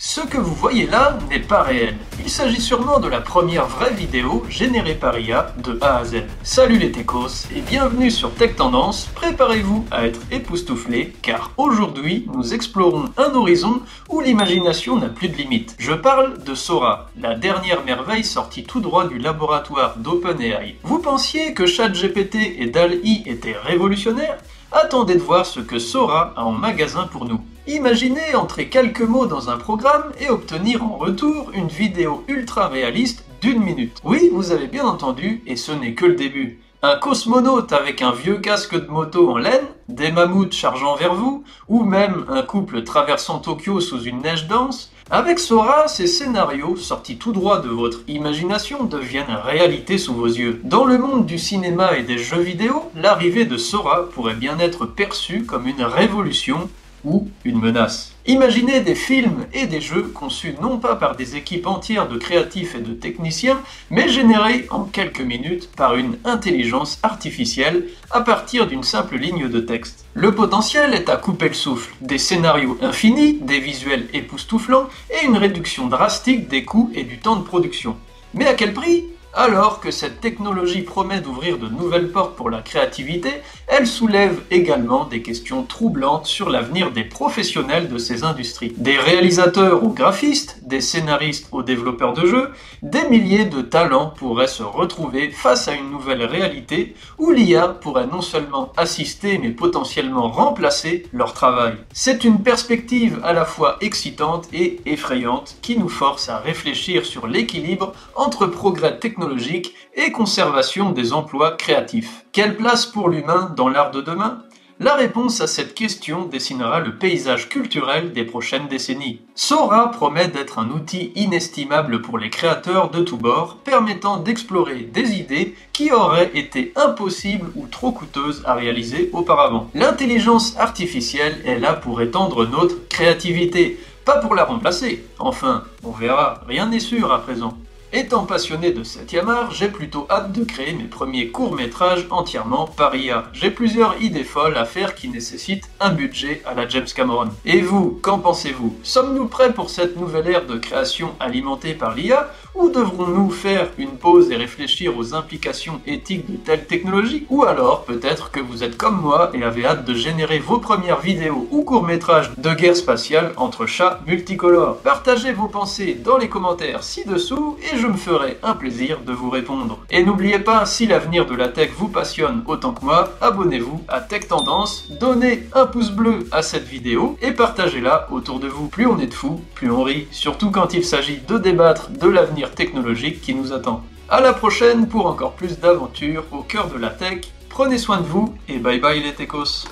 Ce que vous voyez là n'est pas réel. Il s'agit sûrement de la première vraie vidéo générée par IA de A à Z. Salut les techos et bienvenue sur Tech Tendance. Préparez-vous à être époustouflés car aujourd'hui nous explorons un horizon où l'imagination n'a plus de limite. Je parle de Sora, la dernière merveille sortie tout droit du laboratoire d'OpenAI. Vous pensiez que ChatGPT et DAL-I étaient révolutionnaires? Attendez de voir ce que Sora a en magasin pour nous. Imaginez entrer quelques mots dans un programme et obtenir en retour une vidéo ultra réaliste d'une minute. Oui, vous avez bien entendu, et ce n'est que le début. Un cosmonaute avec un vieux casque de moto en laine, des mammouths chargeant vers vous, ou même un couple traversant Tokyo sous une neige dense, avec Sora, ces scénarios, sortis tout droit de votre imagination, deviennent réalité sous vos yeux. Dans le monde du cinéma et des jeux vidéo, l'arrivée de Sora pourrait bien être perçue comme une révolution ou une menace. Imaginez des films et des jeux conçus non pas par des équipes entières de créatifs et de techniciens, mais générés en quelques minutes par une intelligence artificielle à partir d'une simple ligne de texte. Le potentiel est à couper le souffle, des scénarios infinis, des visuels époustouflants et une réduction drastique des coûts et du temps de production. Mais à quel prix? Alors que cette technologie promet d'ouvrir de nouvelles portes pour la créativité, elle soulève également des questions troublantes sur l'avenir des professionnels de ces industries. Des réalisateurs aux graphistes, des scénaristes aux développeurs de jeux, des milliers de talents pourraient se retrouver face à une nouvelle réalité où l'IA pourrait non seulement assister mais potentiellement remplacer leur travail. C'est une perspective à la fois excitante et effrayante qui nous force à réfléchir sur l'équilibre entre progrès technologiques et conservation des emplois créatifs. Quelle place pour l'humain dans l'art de demain la réponse à cette question dessinera le paysage culturel des prochaines décennies. Sora promet d'être un outil inestimable pour les créateurs de tous bords, permettant d'explorer des idées qui auraient été impossibles ou trop coûteuses à réaliser auparavant. L'intelligence artificielle est là pour étendre notre créativité, pas pour la remplacer. Enfin, on verra, rien n'est sûr à présent. Étant passionné de 7e art, j'ai plutôt hâte de créer mes premiers courts-métrages entièrement par IA. J'ai plusieurs idées folles à faire qui nécessitent un budget à la James Cameron. Et vous, qu'en pensez-vous? Sommes-nous prêts pour cette nouvelle ère de création alimentée par l'IA ou devrons-nous faire une pause et réfléchir aux implications éthiques de telle technologie Ou alors, peut-être que vous êtes comme moi et avez hâte de générer vos premières vidéos ou courts-métrages de guerre spatiale entre chats multicolores. Partagez vos pensées dans les commentaires ci-dessous et je me ferai un plaisir de vous répondre. Et n'oubliez pas, si l'avenir de la tech vous passionne autant que moi, abonnez-vous à Tech Tendance, donnez un pouce bleu à cette vidéo et partagez-la autour de vous. Plus on est de fous, plus on rit, surtout quand il s'agit de débattre de l'avenir technologique qui nous attend. A la prochaine pour encore plus d'aventures au cœur de la tech. Prenez soin de vous et bye bye les techos